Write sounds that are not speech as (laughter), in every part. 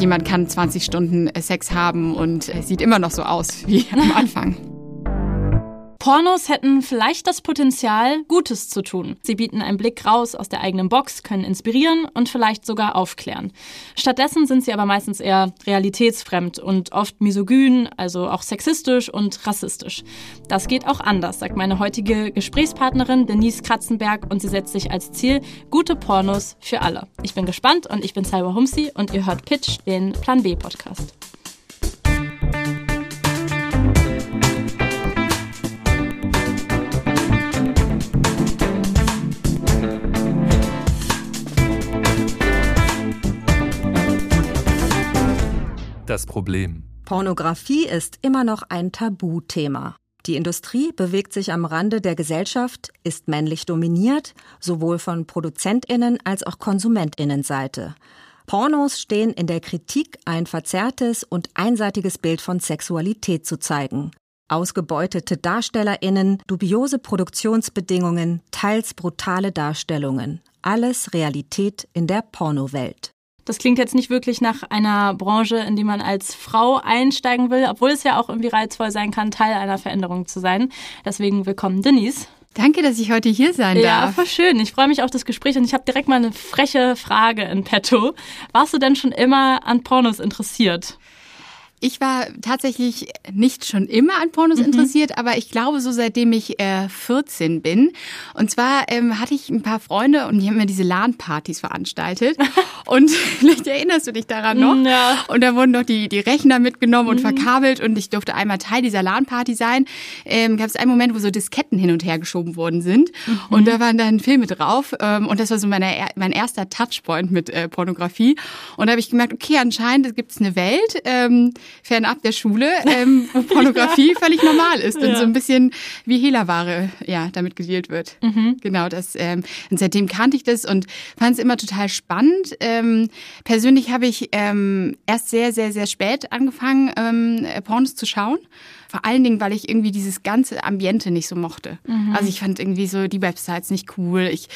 jemand kann 20 Stunden Sex haben und sieht immer noch so aus wie am Anfang. Pornos hätten vielleicht das Potenzial, Gutes zu tun. Sie bieten einen Blick raus aus der eigenen Box, können inspirieren und vielleicht sogar aufklären. Stattdessen sind sie aber meistens eher realitätsfremd und oft misogyn, also auch sexistisch und rassistisch. Das geht auch anders, sagt meine heutige Gesprächspartnerin Denise Kratzenberg und sie setzt sich als Ziel gute Pornos für alle. Ich bin gespannt und ich bin Salwa Humsi und ihr hört Pitch, den Plan B Podcast. Das Problem. Pornografie ist immer noch ein Tabuthema. Die Industrie bewegt sich am Rande der Gesellschaft, ist männlich dominiert, sowohl von Produzentinnen als auch Konsumentinnenseite. Pornos stehen in der Kritik, ein verzerrtes und einseitiges Bild von Sexualität zu zeigen. Ausgebeutete Darstellerinnen, dubiose Produktionsbedingungen, teils brutale Darstellungen. Alles Realität in der Pornowelt. Das klingt jetzt nicht wirklich nach einer Branche, in die man als Frau einsteigen will, obwohl es ja auch irgendwie reizvoll sein kann, Teil einer Veränderung zu sein. Deswegen willkommen, Denise. Danke, dass ich heute hier sein ja, darf. Ja, voll schön. Ich freue mich auf das Gespräch und ich habe direkt mal eine freche Frage in petto. Warst du denn schon immer an Pornos interessiert? Ich war tatsächlich nicht schon immer an Pornos mhm. interessiert, aber ich glaube so seitdem ich äh, 14 bin. Und zwar ähm, hatte ich ein paar Freunde und die haben mir diese LAN-Partys veranstaltet. (laughs) und (laughs) vielleicht erinnerst du dich daran noch. Ja. Und da wurden noch die, die Rechner mitgenommen und mhm. verkabelt und ich durfte einmal Teil dieser LAN-Party sein. Ähm, Gab es einen Moment, wo so Disketten hin und her geschoben worden sind mhm. und da waren dann Filme drauf ähm, und das war so meine, mein erster Touchpoint mit äh, Pornografie. Und da habe ich gemerkt, okay, anscheinend gibt es eine Welt, ähm, fernab der Schule, ähm, (laughs) wo Pornografie ja. völlig normal ist und ja. so ein bisschen wie Hehlerware ja, damit gedealt wird. Mhm. Genau, das, ähm, und seitdem kannte ich das und fand es immer total spannend. Ähm, persönlich habe ich ähm, erst sehr, sehr, sehr spät angefangen, ähm, Pornos zu schauen. Vor allen Dingen, weil ich irgendwie dieses ganze Ambiente nicht so mochte. Mhm. Also ich fand irgendwie so die Websites nicht cool. Ich,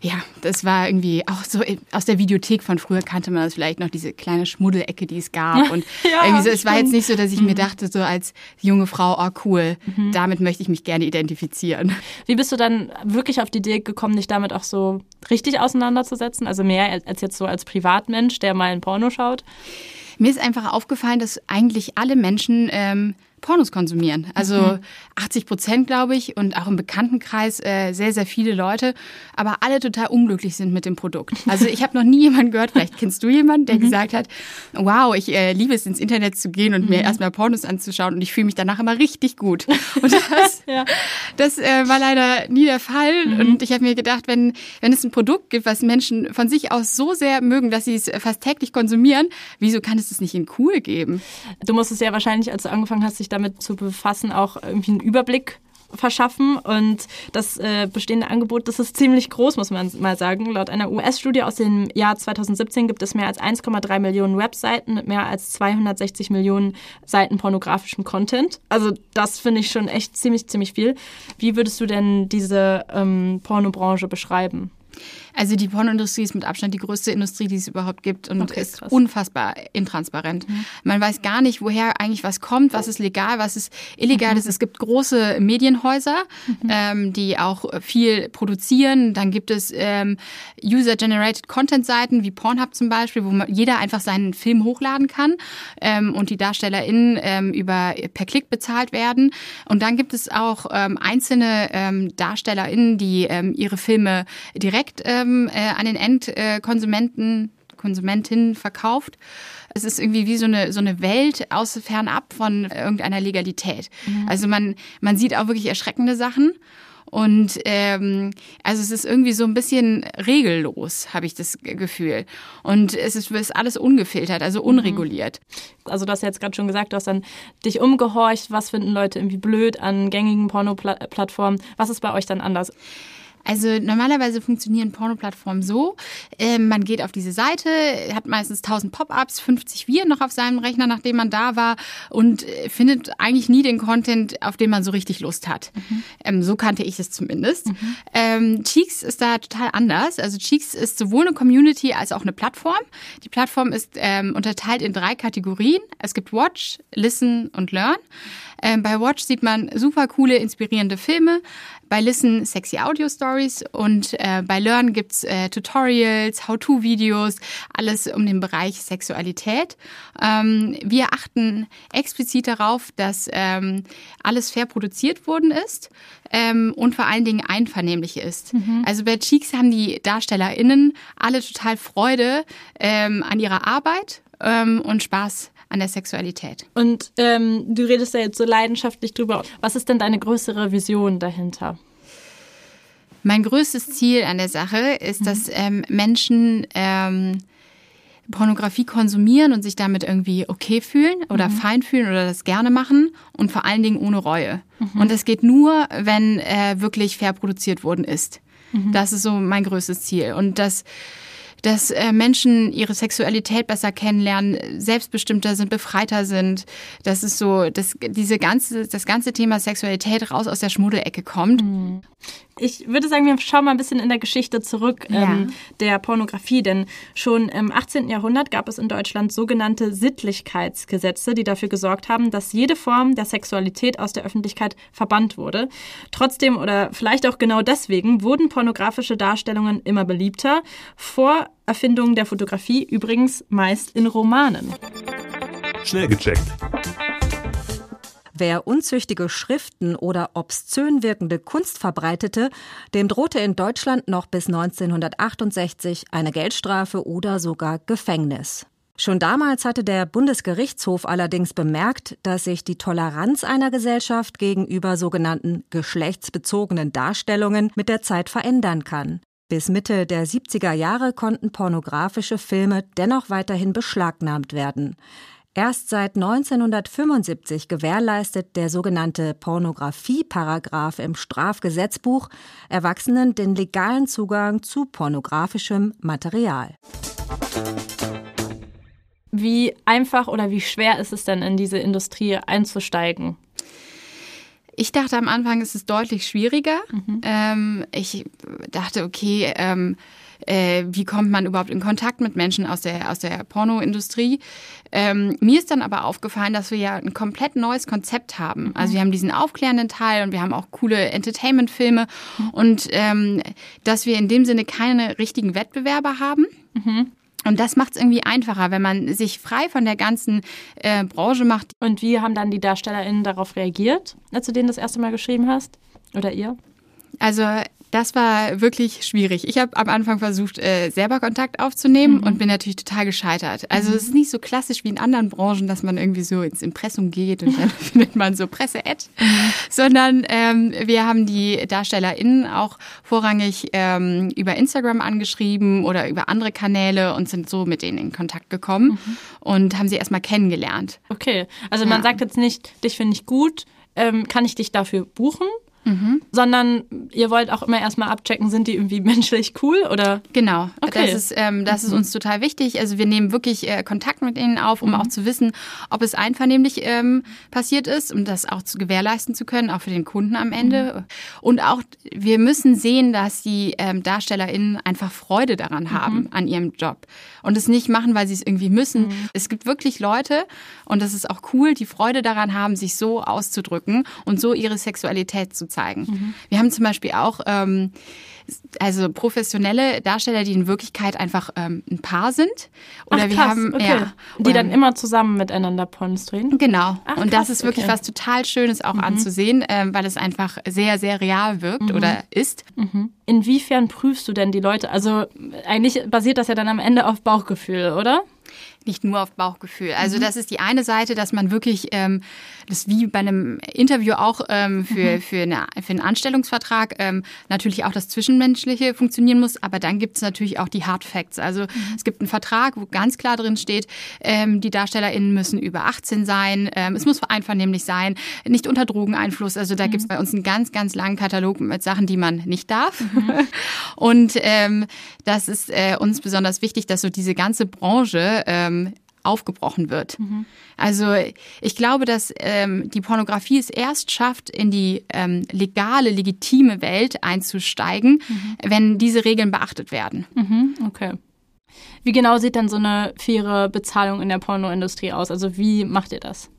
ja, das war irgendwie auch so aus der Videothek von früher kannte man das vielleicht noch diese kleine Schmuddelecke, die es gab. (laughs) Und ja, irgendwie so, es war jetzt nicht so, dass ich mhm. mir dachte, so als junge Frau, oh cool, mhm. damit möchte ich mich gerne identifizieren. Wie bist du dann wirklich auf die Idee gekommen, dich damit auch so richtig auseinanderzusetzen? Also mehr als jetzt so als Privatmensch, der mal ein Porno schaut? Mir ist einfach aufgefallen, dass eigentlich alle Menschen ähm, Pornos konsumieren. Also mhm. 80 Prozent, glaube ich, und auch im Bekanntenkreis äh, sehr, sehr viele Leute, aber alle total unglücklich sind mit dem Produkt. Also ich habe noch nie jemanden gehört, vielleicht kennst du jemanden, der mhm. gesagt hat, wow, ich äh, liebe es, ins Internet zu gehen und mhm. mir erstmal Pornos anzuschauen und ich fühle mich danach immer richtig gut. Und das, (laughs) ja. das äh, war leider nie der Fall. Mhm. Und ich habe mir gedacht, wenn, wenn es ein Produkt gibt, was Menschen von sich aus so sehr mögen, dass sie es fast täglich konsumieren, wieso kann es das nicht in cool geben? Du musstest ja wahrscheinlich, als du angefangen hast, dich damit zu befassen, auch irgendwie einen Überblick verschaffen. Und das äh, bestehende Angebot, das ist ziemlich groß, muss man mal sagen. Laut einer US-Studie aus dem Jahr 2017 gibt es mehr als 1,3 Millionen Webseiten mit mehr als 260 Millionen Seiten pornografischem Content. Also das finde ich schon echt ziemlich, ziemlich viel. Wie würdest du denn diese ähm, Pornobranche beschreiben? Also die Pornoindustrie ist mit Abstand die größte Industrie, die es überhaupt gibt und okay, ist krass. unfassbar intransparent. Mhm. Man weiß gar nicht, woher eigentlich was kommt, was ist legal, was ist illegal. Mhm. Es gibt große Medienhäuser, mhm. ähm, die auch viel produzieren. Dann gibt es ähm, User-Generated Content-Seiten wie Pornhub zum Beispiel, wo jeder einfach seinen Film hochladen kann ähm, und die DarstellerInnen ähm, über per Klick bezahlt werden. Und dann gibt es auch ähm, einzelne ähm, DarstellerInnen, die ähm, ihre Filme direkt äh, ähm, äh, an den Endkonsumenten, Konsumentinnen verkauft. Es ist irgendwie wie so eine, so eine Welt aus fernab von irgendeiner Legalität. Mhm. Also man, man sieht auch wirklich erschreckende Sachen. Und ähm, also es ist irgendwie so ein bisschen regellos, habe ich das Gefühl. Und es ist, ist alles ungefiltert, also unreguliert. Also du hast ja jetzt gerade schon gesagt, du hast dann dich umgehorcht, was finden Leute irgendwie blöd an gängigen Porno-Plattformen. Was ist bei euch dann anders? Also normalerweise funktionieren Pornoplattformen so, äh, man geht auf diese Seite, hat meistens 1000 Pop-ups, 50 Viren noch auf seinem Rechner, nachdem man da war und äh, findet eigentlich nie den Content, auf den man so richtig Lust hat. Mhm. Ähm, so kannte ich es zumindest. Mhm. Ähm, Cheeks ist da total anders. Also Cheeks ist sowohl eine Community als auch eine Plattform. Die Plattform ist ähm, unterteilt in drei Kategorien. Es gibt Watch, Listen und Learn. Ähm, bei Watch sieht man super coole, inspirierende Filme. Bei Listen sexy Audio Stories und äh, bei Learn gibt's äh, Tutorials, How-to-Videos, alles um den Bereich Sexualität. Ähm, wir achten explizit darauf, dass ähm, alles fair produziert worden ist ähm, und vor allen Dingen einvernehmlich ist. Mhm. Also bei Cheeks haben die DarstellerInnen alle total Freude ähm, an ihrer Arbeit ähm, und Spaß an der Sexualität. Und ähm, du redest da jetzt so leidenschaftlich drüber. Was ist denn deine größere Vision dahinter? Mein größtes Ziel an der Sache ist, mhm. dass ähm, Menschen ähm, Pornografie konsumieren und sich damit irgendwie okay fühlen oder mhm. fein fühlen oder das gerne machen und vor allen Dingen ohne Reue. Mhm. Und das geht nur, wenn äh, wirklich fair produziert worden ist. Mhm. Das ist so mein größtes Ziel. Und das dass äh, Menschen ihre Sexualität besser kennenlernen, selbstbestimmter sind, befreiter sind. Das ist so, dass diese ganze, das ganze Thema Sexualität raus aus der Schmuddelecke kommt. Mhm. Ich würde sagen, wir schauen mal ein bisschen in der Geschichte zurück ja. ähm, der Pornografie, denn schon im 18. Jahrhundert gab es in Deutschland sogenannte Sittlichkeitsgesetze, die dafür gesorgt haben, dass jede Form der Sexualität aus der Öffentlichkeit verbannt wurde. Trotzdem oder vielleicht auch genau deswegen wurden pornografische Darstellungen immer beliebter. Vor Erfindung der Fotografie übrigens meist in Romanen. Schnell gecheckt. Wer unzüchtige Schriften oder obszön wirkende Kunst verbreitete, dem drohte in Deutschland noch bis 1968 eine Geldstrafe oder sogar Gefängnis. Schon damals hatte der Bundesgerichtshof allerdings bemerkt, dass sich die Toleranz einer Gesellschaft gegenüber sogenannten geschlechtsbezogenen Darstellungen mit der Zeit verändern kann. Bis Mitte der 70er Jahre konnten pornografische Filme dennoch weiterhin beschlagnahmt werden. Erst seit 1975 gewährleistet der sogenannte Pornografieparagraph im Strafgesetzbuch Erwachsenen den legalen Zugang zu pornografischem Material. Wie einfach oder wie schwer ist es denn, in diese Industrie einzusteigen? Ich dachte am Anfang, ist es deutlich schwieriger. Mhm. Ähm, ich dachte, okay, ähm, äh, wie kommt man überhaupt in Kontakt mit Menschen aus der, aus der Pornoindustrie. Ähm, mir ist dann aber aufgefallen, dass wir ja ein komplett neues Konzept haben. Mhm. Also wir haben diesen aufklärenden Teil und wir haben auch coole Entertainment-Filme mhm. und ähm, dass wir in dem Sinne keine richtigen Wettbewerber haben. Mhm. Und das macht es irgendwie einfacher, wenn man sich frei von der ganzen äh, Branche macht. Und wie haben dann die DarstellerInnen darauf reagiert, als du denen das erste Mal geschrieben hast? Oder ihr? Also das war wirklich schwierig. Ich habe am Anfang versucht, äh, selber Kontakt aufzunehmen mhm. und bin natürlich total gescheitert. Also mhm. es ist nicht so klassisch wie in anderen Branchen, dass man irgendwie so ins Impressum geht und dann (laughs) findet man so Presse-Ad, mhm. sondern ähm, wir haben die DarstellerInnen auch vorrangig ähm, über Instagram angeschrieben oder über andere Kanäle und sind so mit denen in Kontakt gekommen mhm. und haben sie erstmal kennengelernt. Okay, also man sagt jetzt nicht, dich finde ich gut, ähm, kann ich dich dafür buchen? Mhm. sondern ihr wollt auch immer erstmal abchecken, sind die irgendwie (laughs) menschlich cool oder? Genau, okay. das, ist, ähm, das mhm. ist uns total wichtig. Also wir nehmen wirklich äh, Kontakt mit ihnen auf, um mhm. auch zu wissen, ob es einvernehmlich ähm, passiert ist, um das auch zu gewährleisten zu können, auch für den Kunden am Ende. Mhm. Und auch wir müssen sehen, dass die ähm, DarstellerInnen einfach Freude daran mhm. haben, an ihrem Job. Und es nicht machen, weil sie es irgendwie müssen. Mhm. Es gibt wirklich Leute, und das ist auch cool, die Freude daran haben, sich so auszudrücken und so ihre Sexualität zu zeigen. Mhm. Wir haben zum Beispiel auch ähm, also professionelle Darsteller, die in Wirklichkeit einfach ähm, ein Paar sind. Oder Ach, wir haben okay. ja, die dann immer zusammen miteinander Pornos drehen. Genau. Ach, und das ist wirklich okay. was total Schönes auch mhm. anzusehen, ähm, weil es einfach sehr sehr real wirkt mhm. oder ist. Mhm. Inwiefern prüfst du denn die Leute? Also eigentlich basiert das ja dann am Ende auf Bauchgefühl, oder? Nicht nur auf Bauchgefühl. Also mhm. das ist die eine Seite, dass man wirklich, ähm, das wie bei einem Interview auch ähm, für, mhm. für, eine, für einen Anstellungsvertrag ähm, natürlich auch das Zwischenmenschliche funktionieren muss, aber dann gibt es natürlich auch die Hard Facts. Also mhm. es gibt einen Vertrag, wo ganz klar drin steht, ähm, die DarstellerInnen müssen über 18 sein, ähm, es muss einvernehmlich sein, nicht unter Drogeneinfluss. Also da gibt es mhm. bei uns einen ganz, ganz langen Katalog mit Sachen, die man nicht darf. Mhm. (laughs) Und ähm, das ist äh, uns besonders wichtig, dass so diese ganze Branche ähm, aufgebrochen wird. Mhm. Also ich glaube, dass ähm, die Pornografie es erst schafft, in die ähm, legale, legitime Welt einzusteigen, mhm. wenn diese Regeln beachtet werden. Mhm. Okay. Wie genau sieht dann so eine faire Bezahlung in der Pornoindustrie aus? Also wie macht ihr das?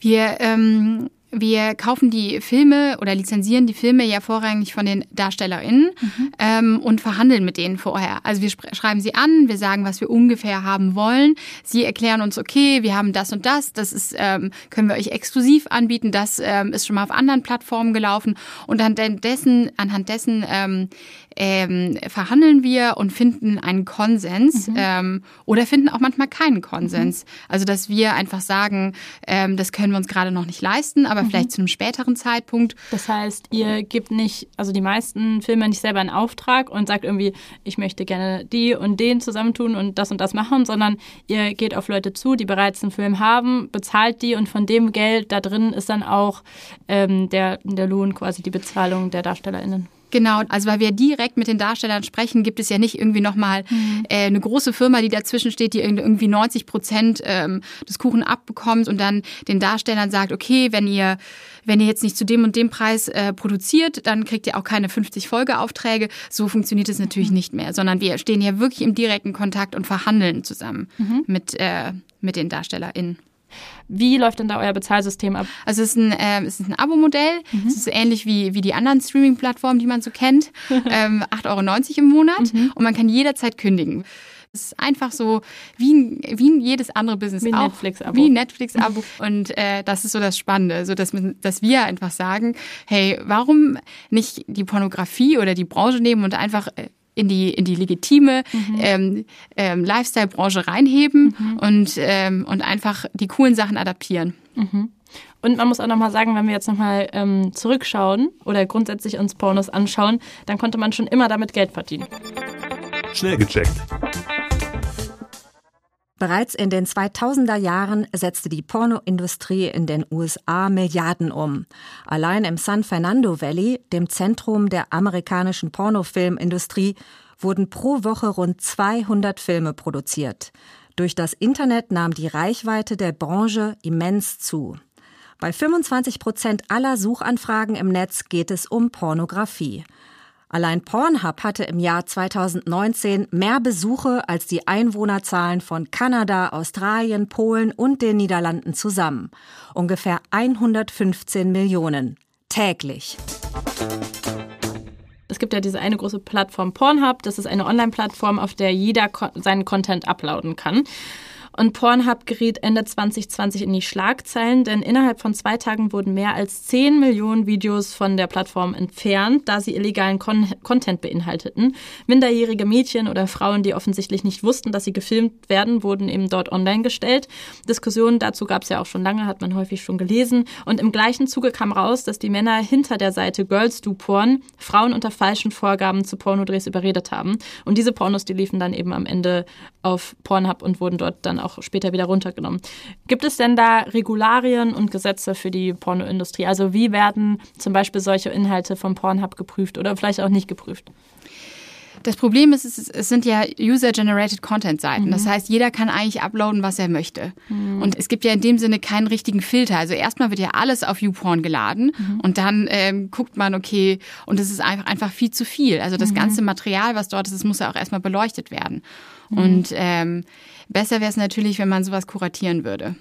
Wir ähm, wir kaufen die Filme oder lizenzieren die Filme ja vorrangig von den DarstellerInnen mhm. ähm, und verhandeln mit denen vorher. Also wir schreiben sie an, wir sagen, was wir ungefähr haben wollen. Sie erklären uns, okay, wir haben das und das, das ist, ähm, können wir euch exklusiv anbieten, das ähm, ist schon mal auf anderen Plattformen gelaufen. Und anhand dessen, anhand dessen ähm, verhandeln wir und finden einen Konsens mhm. ähm, oder finden auch manchmal keinen Konsens. Mhm. Also dass wir einfach sagen, ähm, das können wir uns gerade noch nicht leisten, aber mhm. vielleicht zu einem späteren Zeitpunkt. Das heißt, ihr gebt nicht, also die meisten Filme nicht selber einen Auftrag und sagt irgendwie, ich möchte gerne die und den zusammentun und das und das machen, sondern ihr geht auf Leute zu, die bereits einen Film haben, bezahlt die und von dem Geld da drin ist dann auch ähm, der, der Lohn quasi die Bezahlung der DarstellerInnen. Genau, also weil wir direkt mit den Darstellern sprechen, gibt es ja nicht irgendwie nochmal mhm. äh, eine große Firma, die dazwischen steht, die irgendwie 90 Prozent ähm, des Kuchen abbekommt und dann den Darstellern sagt, okay, wenn ihr wenn ihr jetzt nicht zu dem und dem Preis äh, produziert, dann kriegt ihr auch keine 50 Folgeaufträge. So funktioniert es natürlich mhm. nicht mehr, sondern wir stehen hier wirklich im direkten Kontakt und verhandeln zusammen mhm. mit, äh, mit den DarstellerInnen. Wie läuft denn da euer Bezahlsystem ab? Also es ist ein, äh, es ist ein Abo-Modell. Mhm. Es ist ähnlich wie, wie die anderen Streaming-Plattformen, die man so kennt. (laughs) ähm, 8,90 Euro im Monat mhm. und man kann jederzeit kündigen. Es ist einfach so wie, ein, wie jedes andere Business wie auch. Netflix-Abo. Wie ein Netflix-Abo. Und äh, das ist so das Spannende, so dass, dass wir einfach sagen, hey, warum nicht die Pornografie oder die Branche nehmen und einfach äh, in die, in die legitime mhm. ähm, ähm, Lifestyle-Branche reinheben mhm. und, ähm, und einfach die coolen Sachen adaptieren. Mhm. Und man muss auch nochmal sagen, wenn wir jetzt nochmal ähm, zurückschauen oder grundsätzlich uns Pornos anschauen, dann konnte man schon immer damit Geld verdienen. Schnell gecheckt. Bereits in den 2000er Jahren setzte die Pornoindustrie in den USA Milliarden um. Allein im San Fernando Valley, dem Zentrum der amerikanischen Pornofilmindustrie, wurden pro Woche rund 200 Filme produziert. Durch das Internet nahm die Reichweite der Branche immens zu. Bei 25 Prozent aller Suchanfragen im Netz geht es um Pornografie. Allein Pornhub hatte im Jahr 2019 mehr Besuche als die Einwohnerzahlen von Kanada, Australien, Polen und den Niederlanden zusammen. Ungefähr 115 Millionen. Täglich. Es gibt ja diese eine große Plattform Pornhub. Das ist eine Online-Plattform, auf der jeder seinen Content uploaden kann. Und Pornhub geriet Ende 2020 in die Schlagzeilen, denn innerhalb von zwei Tagen wurden mehr als 10 Millionen Videos von der Plattform entfernt, da sie illegalen Con Content beinhalteten. Minderjährige Mädchen oder Frauen, die offensichtlich nicht wussten, dass sie gefilmt werden, wurden eben dort online gestellt. Diskussionen dazu gab es ja auch schon lange, hat man häufig schon gelesen. Und im gleichen Zuge kam raus, dass die Männer hinter der Seite Girls Do Porn Frauen unter falschen Vorgaben zu Pornodrehs überredet haben. Und diese Pornos, die liefen dann eben am Ende auf Pornhub und wurden dort dann auch auch später wieder runtergenommen. Gibt es denn da Regularien und Gesetze für die Pornoindustrie? Also wie werden zum Beispiel solche Inhalte vom Pornhub geprüft oder vielleicht auch nicht geprüft? Das Problem ist, es sind ja User-Generated Content-Seiten. Mhm. Das heißt, jeder kann eigentlich uploaden, was er möchte. Mhm. Und es gibt ja in dem Sinne keinen richtigen Filter. Also erstmal wird ja alles auf YouPorn geladen mhm. und dann ähm, guckt man, okay, und es ist einfach, einfach viel zu viel. Also das mhm. ganze Material, was dort ist, muss ja auch erstmal beleuchtet werden. Mhm. Und ähm, besser wäre es natürlich, wenn man sowas kuratieren würde.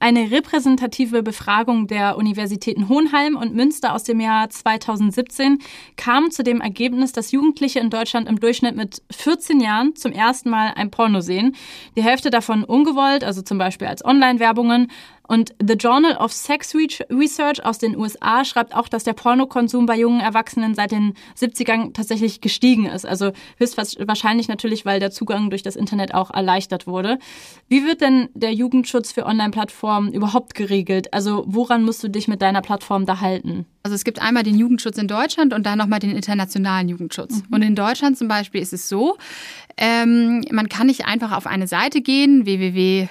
Eine repräsentative Befragung der Universitäten Hohenheim und Münster aus dem Jahr 2017 kam zu dem Ergebnis, dass Jugendliche in Deutschland im Durchschnitt mit 14 Jahren zum ersten Mal ein Porno sehen. Die Hälfte davon ungewollt, also zum Beispiel als Online-Werbungen. Und The Journal of Sex Research aus den USA schreibt auch, dass der Pornokonsum bei jungen Erwachsenen seit den 70ern tatsächlich gestiegen ist. Also höchstwahrscheinlich natürlich, weil der Zugang durch das Internet auch erleichtert wurde. Wie wird denn der Jugendschutz für Online-Plattformen überhaupt geregelt? Also woran musst du dich mit deiner Plattform da halten? Also es gibt einmal den Jugendschutz in Deutschland und dann nochmal den internationalen Jugendschutz. Mhm. Und in Deutschland zum Beispiel ist es so, ähm, man kann nicht einfach auf eine Seite gehen, www.xyz.de,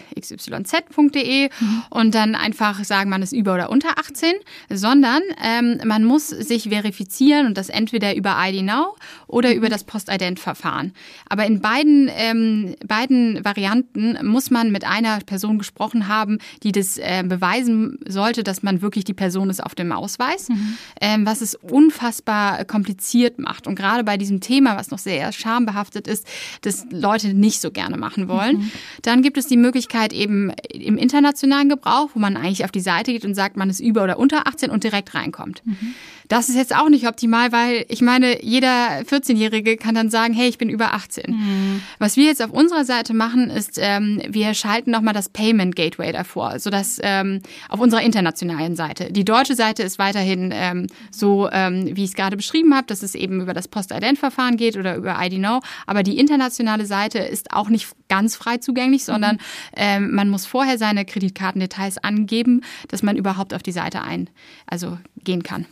mhm. und dann einfach sagen, man ist über oder unter 18, sondern ähm, man muss sich verifizieren und das entweder über ID Now oder mhm. über das Postident-Verfahren. Aber in beiden, ähm, beiden Varianten muss man mit einer Person gesprochen haben, die das äh, beweisen sollte, dass man wirklich die Person ist auf dem Ausweis, mhm. ähm, was es unfassbar kompliziert macht. Und gerade bei diesem Thema, was noch sehr schambehaftet ist, das Leute nicht so gerne machen wollen. Mhm. Dann gibt es die Möglichkeit eben im internationalen Gebrauch, wo man eigentlich auf die Seite geht und sagt, man ist über oder unter 18 und direkt reinkommt. Mhm. Das ist jetzt auch nicht optimal, weil ich meine, jeder 14-Jährige kann dann sagen, hey, ich bin über 18. Mhm. Was wir jetzt auf unserer Seite machen, ist, ähm, wir schalten nochmal das Payment Gateway davor, sodass ähm, auf unserer internationalen Seite. Die deutsche Seite ist weiterhin ähm, so, ähm, wie ich es gerade beschrieben habe, dass es eben über das Post-Ident-Verfahren geht oder über ID Now. Aber die internationale Seite ist auch nicht ganz frei zugänglich, sondern mhm. ähm, man muss vorher seine Kreditkartendetails angeben, dass man überhaupt auf die Seite ein, also gehen kann.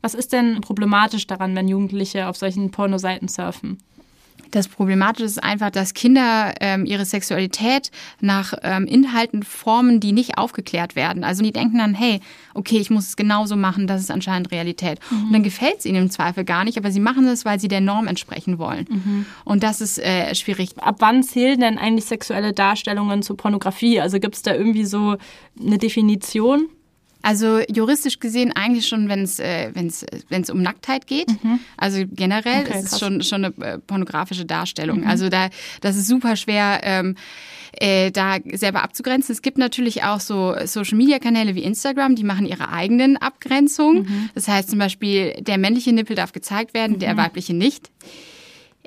Was ist denn problematisch daran, wenn Jugendliche auf solchen Pornoseiten surfen? Das Problematische ist einfach, dass Kinder ähm, ihre Sexualität nach ähm, Inhalten formen, die nicht aufgeklärt werden. Also die denken dann, hey, okay, ich muss es genauso machen, das ist anscheinend Realität. Mhm. Und dann gefällt es ihnen im Zweifel gar nicht, aber sie machen es, weil sie der Norm entsprechen wollen. Mhm. Und das ist äh, schwierig. Ab wann zählen denn eigentlich sexuelle Darstellungen zur Pornografie? Also gibt es da irgendwie so eine Definition? Also juristisch gesehen eigentlich schon, wenn es äh, wenn's, wenn's um Nacktheit geht. Mhm. Also generell okay, ist es schon, schon eine äh, pornografische Darstellung. Mhm. Also da, das ist super schwer. Ähm, äh, da selber abzugrenzen. Es gibt natürlich auch so Social-Media-Kanäle wie Instagram, die machen ihre eigenen Abgrenzungen. Mhm. Das heißt zum Beispiel, der männliche Nippel darf gezeigt werden, der mhm. weibliche nicht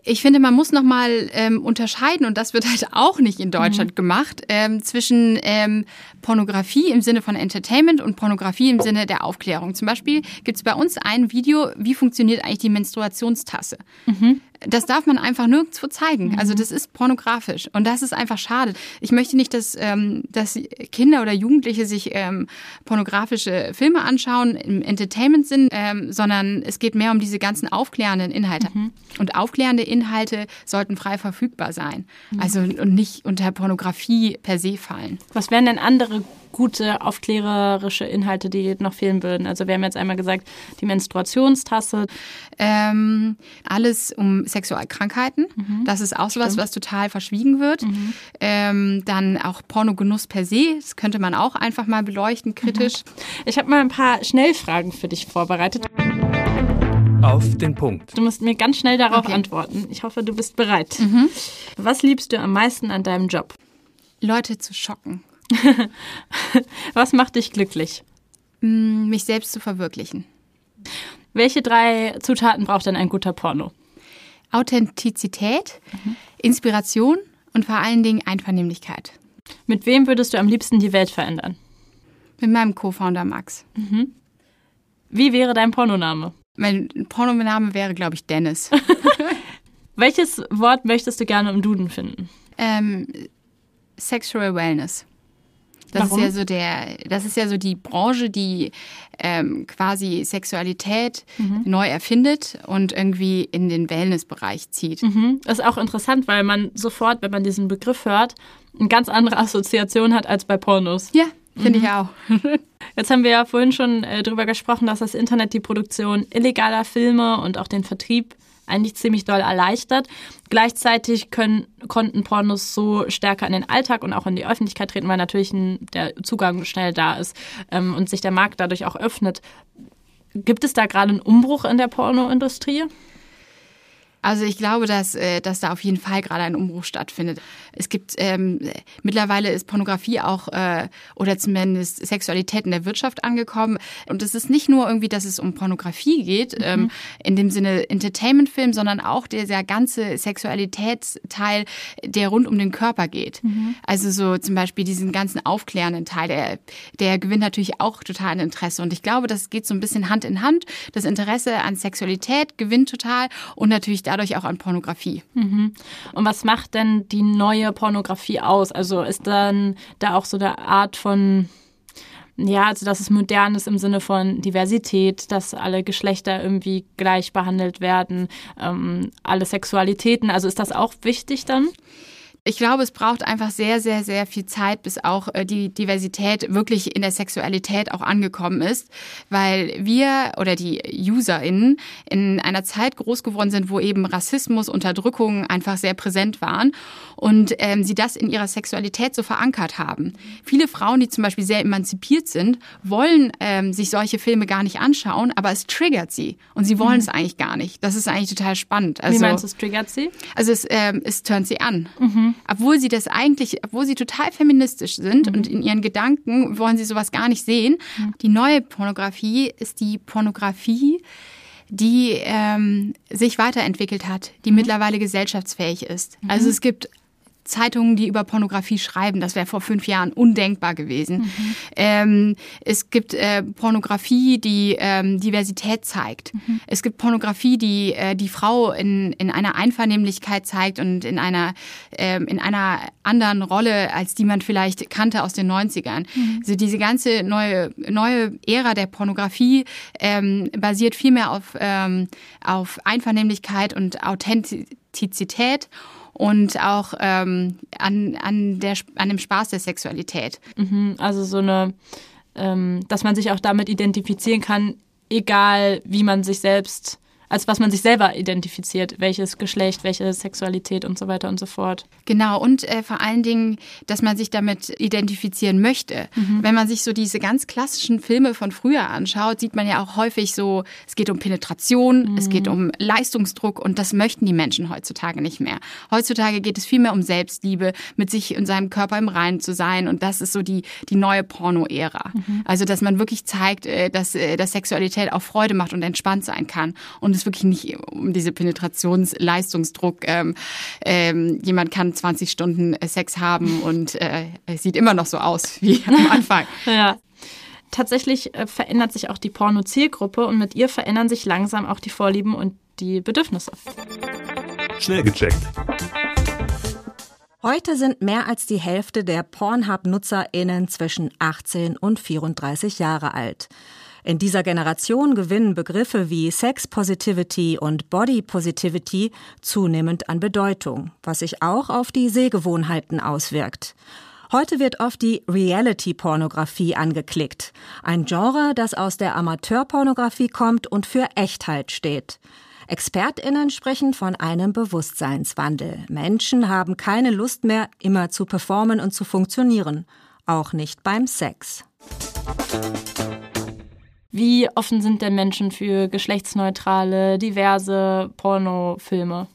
ich finde, man muss nochmal ähm, unterscheiden, und das wird halt auch nicht in Deutschland mhm. gemacht, ähm, zwischen ähm, Pornografie im Sinne von Entertainment und Pornografie im Sinne der Aufklärung. Zum Beispiel gibt es bei uns ein Video, wie funktioniert eigentlich die Menstruationstasse. Mhm das darf man einfach nirgendwo zeigen. Mhm. Also das ist pornografisch und das ist einfach schade. Ich möchte nicht, dass, ähm, dass Kinder oder Jugendliche sich ähm, pornografische Filme anschauen im Entertainment-Sinn, ähm, sondern es geht mehr um diese ganzen aufklärenden Inhalte. Mhm. Und aufklärende Inhalte sollten frei verfügbar sein. Mhm. Also und nicht unter Pornografie per se fallen. Was wären denn andere gute aufklärerische Inhalte, die noch fehlen würden? Also wir haben jetzt einmal gesagt, die Menstruationstasse. Ähm, alles um Sexualkrankheiten. Mhm. Das ist auch sowas, Stimmt. was total verschwiegen wird. Mhm. Ähm, dann auch Pornogenuss per se. Das könnte man auch einfach mal beleuchten, kritisch. Mhm. Ich habe mal ein paar Schnellfragen für dich vorbereitet. Auf den Punkt. Du musst mir ganz schnell darauf okay. antworten. Ich hoffe, du bist bereit. Mhm. Was liebst du am meisten an deinem Job? Leute zu schocken. (laughs) Was macht dich glücklich? Mm, mich selbst zu verwirklichen. Welche drei Zutaten braucht denn ein guter Porno? Authentizität, mhm. Inspiration und vor allen Dingen Einvernehmlichkeit. Mit wem würdest du am liebsten die Welt verändern? Mit meinem Co-Founder Max. Mhm. Wie wäre dein Pornoname? Mein Pornoname wäre, glaube ich, Dennis. (laughs) Welches Wort möchtest du gerne im Duden finden? Ähm, Sexual Wellness. Das Warum? ist ja so der, das ist ja so die Branche, die ähm, quasi Sexualität mhm. neu erfindet und irgendwie in den Wellnessbereich zieht. Mhm. Das ist auch interessant, weil man sofort, wenn man diesen Begriff hört, eine ganz andere Assoziation hat als bei Pornos. Ja, finde mhm. ich auch. (laughs) Jetzt haben wir ja vorhin schon äh, darüber gesprochen, dass das Internet die Produktion illegaler Filme und auch den Vertrieb eigentlich ziemlich doll erleichtert. Gleichzeitig können, konnten Pornos so stärker in den Alltag und auch in die Öffentlichkeit treten, weil natürlich ein, der Zugang schnell da ist ähm, und sich der Markt dadurch auch öffnet. Gibt es da gerade einen Umbruch in der Pornoindustrie? Also ich glaube, dass, äh, dass da auf jeden Fall gerade ein Umbruch stattfindet. Es gibt ähm, mittlerweile ist Pornografie auch äh, oder zumindest Sexualität in der Wirtschaft angekommen. Und es ist nicht nur irgendwie, dass es um Pornografie geht, mhm. ähm, in dem Sinne Entertainment-Film, sondern auch dieser ganze Sexualitätsteil, der rund um den Körper geht. Mhm. Also so zum Beispiel diesen ganzen aufklärenden Teil, der, der gewinnt natürlich auch total an Interesse. Und ich glaube, das geht so ein bisschen Hand in Hand. Das Interesse an Sexualität gewinnt total und natürlich dadurch auch an Pornografie. Mhm. Und was macht denn die neue Pornografie aus? Also ist dann da auch so eine Art von ja, also dass es modern ist im Sinne von Diversität, dass alle Geschlechter irgendwie gleich behandelt werden, ähm, alle Sexualitäten. Also ist das auch wichtig dann? Ich glaube, es braucht einfach sehr, sehr, sehr viel Zeit, bis auch äh, die Diversität wirklich in der Sexualität auch angekommen ist, weil wir oder die UserInnen in einer Zeit groß geworden sind, wo eben Rassismus, Unterdrückung einfach sehr präsent waren und ähm, sie das in ihrer Sexualität so verankert haben. Viele Frauen, die zum Beispiel sehr emanzipiert sind, wollen ähm, sich solche Filme gar nicht anschauen, aber es triggert sie und sie wollen mhm. es eigentlich gar nicht. Das ist eigentlich total spannend. Also, Wie meinst du, es triggert sie? Also es, ähm, es turnt sie an. Mhm obwohl sie das eigentlich, obwohl sie total feministisch sind mhm. und in ihren Gedanken wollen sie sowas gar nicht sehen. Mhm. Die neue Pornografie ist die Pornografie, die ähm, sich weiterentwickelt hat, die mhm. mittlerweile gesellschaftsfähig ist. Mhm. Also es gibt Zeitungen, die über Pornografie schreiben. Das wäre vor fünf Jahren undenkbar gewesen. Mhm. Ähm, es gibt äh, Pornografie, die ähm, Diversität zeigt. Mhm. Es gibt Pornografie, die äh, die Frau in, in einer Einvernehmlichkeit zeigt und in einer, ähm, in einer anderen Rolle, als die man vielleicht kannte aus den 90ern. Mhm. Also diese ganze neue, neue Ära der Pornografie ähm, basiert vielmehr auf, ähm, auf Einvernehmlichkeit und Authentizität und auch ähm, an, an, der, an dem Spaß der Sexualität. Mhm, also so eine, ähm, dass man sich auch damit identifizieren kann, egal wie man sich selbst als was man sich selber identifiziert, welches Geschlecht, welche Sexualität und so weiter und so fort. Genau, und äh, vor allen Dingen, dass man sich damit identifizieren möchte. Mhm. Wenn man sich so diese ganz klassischen Filme von früher anschaut, sieht man ja auch häufig so, es geht um Penetration, mhm. es geht um Leistungsdruck und das möchten die Menschen heutzutage nicht mehr. Heutzutage geht es vielmehr um Selbstliebe, mit sich und seinem Körper im Reinen zu sein und das ist so die, die neue Porno-Ära. Mhm. Also, dass man wirklich zeigt, äh, dass, äh, dass Sexualität auch Freude macht und entspannt sein kann. Und es wirklich nicht um diese Penetrationsleistungsdruck. Ähm, ähm, jemand kann 20 Stunden äh, Sex haben und äh, es sieht immer noch so aus (laughs) wie am Anfang. (laughs) ja. Tatsächlich äh, verändert sich auch die Porno-Zielgruppe und mit ihr verändern sich langsam auch die Vorlieben und die Bedürfnisse. Schnell gecheckt. Heute sind mehr als die Hälfte der Pornhub-NutzerInnen zwischen 18 und 34 Jahre alt. In dieser Generation gewinnen Begriffe wie Sex Positivity und Body Positivity zunehmend an Bedeutung, was sich auch auf die Sehgewohnheiten auswirkt. Heute wird oft die Reality-Pornografie angeklickt, ein Genre, das aus der Amateurpornografie kommt und für Echtheit steht. Expertinnen sprechen von einem Bewusstseinswandel. Menschen haben keine Lust mehr, immer zu performen und zu funktionieren, auch nicht beim Sex. Wie offen sind denn Menschen für geschlechtsneutrale, diverse Pornofilme?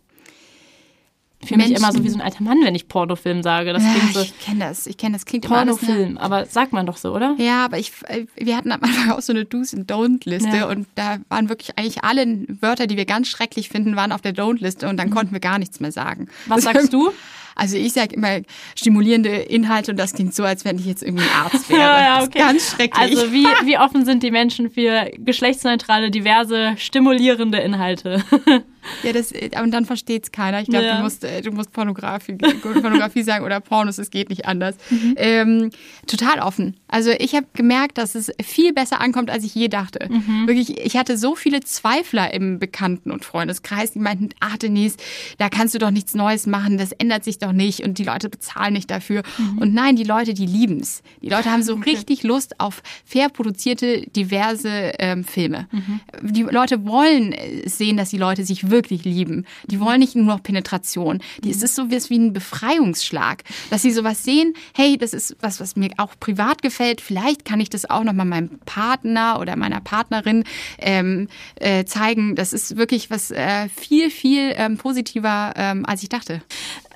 Ich fühle mich immer so wie so ein alter Mann, wenn ich Pornofilm sage. Das klingt so. Ich kenne das. Ich kenne das. Klingt Pornofilm, aber sagt man doch so, oder? Ja, aber ich, wir hatten am Anfang auch so eine Do's and Don't-Liste ja. und da waren wirklich eigentlich alle Wörter, die wir ganz schrecklich finden, waren auf der Don't-Liste und dann mhm. konnten wir gar nichts mehr sagen. Was (laughs) sagst du? Also ich sage immer stimulierende Inhalte und das klingt so, als wenn ich jetzt irgendwie ein Arzt wäre. (laughs) ja, ja, okay. ganz schrecklich. Also wie, wie offen sind die Menschen für geschlechtsneutrale, diverse, stimulierende Inhalte? (laughs) (laughs) Ja, das, und dann versteht es keiner. Ich glaube, ja. du musst, äh, du musst Pornografie, Pornografie sagen oder Pornos, es geht nicht anders. Mhm. Ähm, total offen. Also ich habe gemerkt, dass es viel besser ankommt, als ich je dachte. Mhm. Wirklich, ich hatte so viele Zweifler im Bekannten- und Freundeskreis, die meinten, ach Denise, da kannst du doch nichts Neues machen, das ändert sich doch nicht und die Leute bezahlen nicht dafür. Mhm. Und nein, die Leute, die lieben es. Die Leute haben so (laughs) okay. richtig Lust auf fair produzierte, diverse ähm, Filme. Mhm. Die Leute wollen sehen, dass die Leute sich wirklich lieben. Die wollen nicht nur noch Penetration. Die, es ist so wie ein Befreiungsschlag, dass sie sowas sehen, hey, das ist was, was mir auch privat gefällt. Vielleicht kann ich das auch noch mal meinem Partner oder meiner Partnerin ähm, äh, zeigen. Das ist wirklich was äh, viel, viel ähm, positiver, ähm, als ich dachte.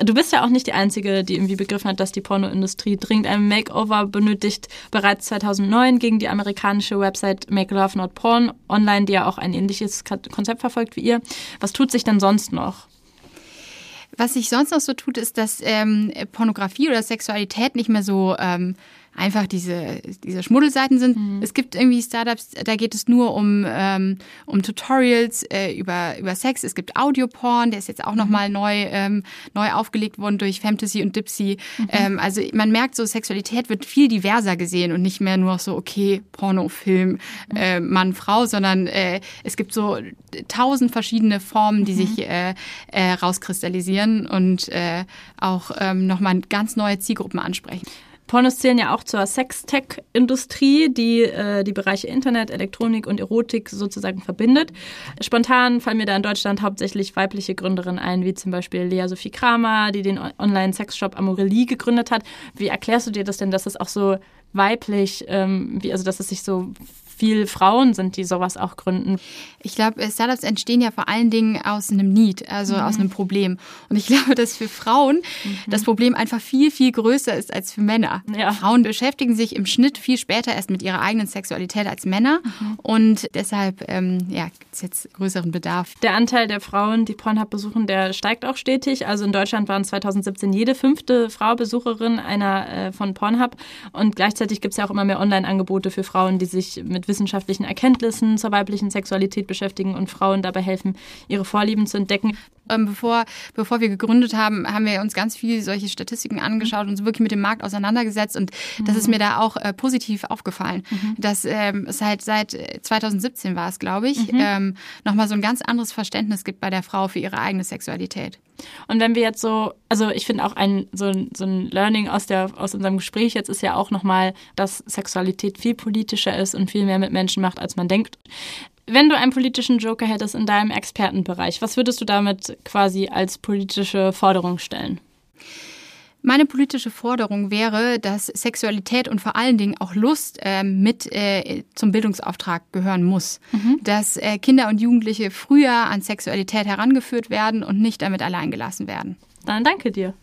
Du bist ja auch nicht die Einzige, die irgendwie begriffen hat, dass die Pornoindustrie dringend ein Makeover benötigt. Bereits 2009 gegen die amerikanische Website Make Love Not Porn online, die ja auch ein ähnliches Konzept verfolgt wie ihr. Was tut sich denn sonst noch? Was sich sonst noch so tut, ist, dass ähm, Pornografie oder Sexualität nicht mehr so ähm, einfach diese, diese Schmuddelseiten sind. Mhm. Es gibt irgendwie Startups, da geht es nur um, ähm, um Tutorials äh, über, über Sex. Es gibt Audioporn, der ist jetzt auch nochmal mhm. neu, ähm, neu aufgelegt worden durch Fantasy und Dipsy. Mhm. Ähm, also man merkt so, Sexualität wird viel diverser gesehen und nicht mehr nur so, okay, Porno, Film, mhm. äh, Mann, Frau, sondern äh, es gibt so tausend verschiedene Formen, die mhm. sich äh, äh, rauskristallisieren und äh, auch ähm, nochmal ganz neue Zielgruppen ansprechen. Pornos zählen ja auch zur Sextech-Industrie, die äh, die Bereiche Internet, Elektronik und Erotik sozusagen verbindet. Spontan fallen mir da in Deutschland hauptsächlich weibliche Gründerinnen ein, wie zum Beispiel Lea Sophie Kramer, die den Online-Sexshop Amorelie gegründet hat. Wie erklärst du dir das denn, dass es auch so weiblich, ähm, wie, also dass es sich so viel Frauen sind, die sowas auch gründen. Ich glaube, Startups entstehen ja vor allen Dingen aus einem Need, also mhm. aus einem Problem. Und ich (laughs) glaube, dass für Frauen mhm. das Problem einfach viel, viel größer ist als für Männer. Ja. Frauen beschäftigen sich im Schnitt viel später erst mit ihrer eigenen Sexualität als Männer. Mhm. Und deshalb ähm, ja, gibt es jetzt größeren Bedarf. Der Anteil der Frauen, die Pornhub besuchen, der steigt auch stetig. Also in Deutschland waren 2017 jede fünfte Frau Besucherin einer äh, von Pornhub. Und gleichzeitig gibt es ja auch immer mehr Online-Angebote für Frauen, die sich mit mit wissenschaftlichen Erkenntnissen zur weiblichen Sexualität beschäftigen und Frauen dabei helfen, ihre Vorlieben zu entdecken. Ähm, bevor, bevor wir gegründet haben, haben wir uns ganz viel solche Statistiken angeschaut und uns wirklich mit dem Markt auseinandergesetzt. Und mhm. das ist mir da auch äh, positiv aufgefallen, mhm. dass ähm, es halt seit 2017 war es, glaube ich, mhm. ähm, nochmal so ein ganz anderes Verständnis gibt bei der Frau für ihre eigene Sexualität. Und wenn wir jetzt so, also ich finde auch ein so, ein so ein Learning aus der aus unserem Gespräch jetzt ist ja auch nochmal, dass Sexualität viel politischer ist und viel mehr mit Menschen macht, als man denkt. Wenn du einen politischen Joker hättest in deinem Expertenbereich, was würdest du damit quasi als politische Forderung stellen? Meine politische Forderung wäre, dass Sexualität und vor allen Dingen auch Lust äh, mit äh, zum Bildungsauftrag gehören muss. Mhm. Dass äh, Kinder und Jugendliche früher an Sexualität herangeführt werden und nicht damit allein gelassen werden. Dann danke dir.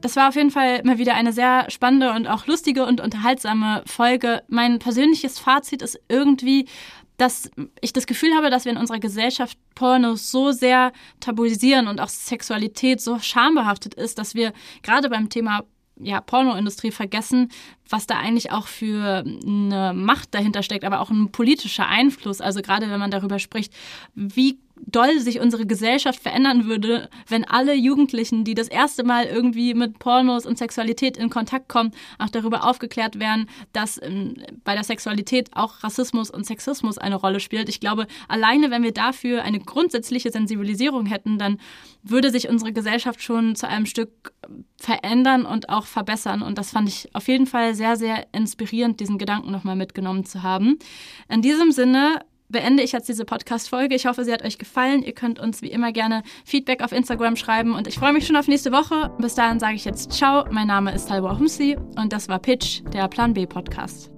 Das war auf jeden Fall mal wieder eine sehr spannende und auch lustige und unterhaltsame Folge. Mein persönliches Fazit ist irgendwie, dass ich das Gefühl habe, dass wir in unserer Gesellschaft Pornos so sehr tabuisieren und auch Sexualität so schambehaftet ist, dass wir gerade beim Thema ja, Pornoindustrie vergessen, was da eigentlich auch für eine Macht dahinter steckt, aber auch ein politischer Einfluss. Also gerade wenn man darüber spricht, wie doll sich unsere Gesellschaft verändern würde, wenn alle Jugendlichen, die das erste Mal irgendwie mit Pornos und Sexualität in Kontakt kommen, auch darüber aufgeklärt werden, dass ähm, bei der Sexualität auch Rassismus und Sexismus eine Rolle spielt. Ich glaube, alleine wenn wir dafür eine grundsätzliche Sensibilisierung hätten, dann würde sich unsere Gesellschaft schon zu einem Stück verändern und auch verbessern. Und das fand ich auf jeden Fall sehr, sehr inspirierend, diesen Gedanken nochmal mitgenommen zu haben. In diesem Sinne beende ich jetzt diese Podcast-Folge. Ich hoffe, sie hat euch gefallen. Ihr könnt uns wie immer gerne Feedback auf Instagram schreiben und ich freue mich schon auf nächste Woche. Bis dahin sage ich jetzt Ciao. Mein Name ist Talbot Humsi und das war Pitch, der Plan B Podcast.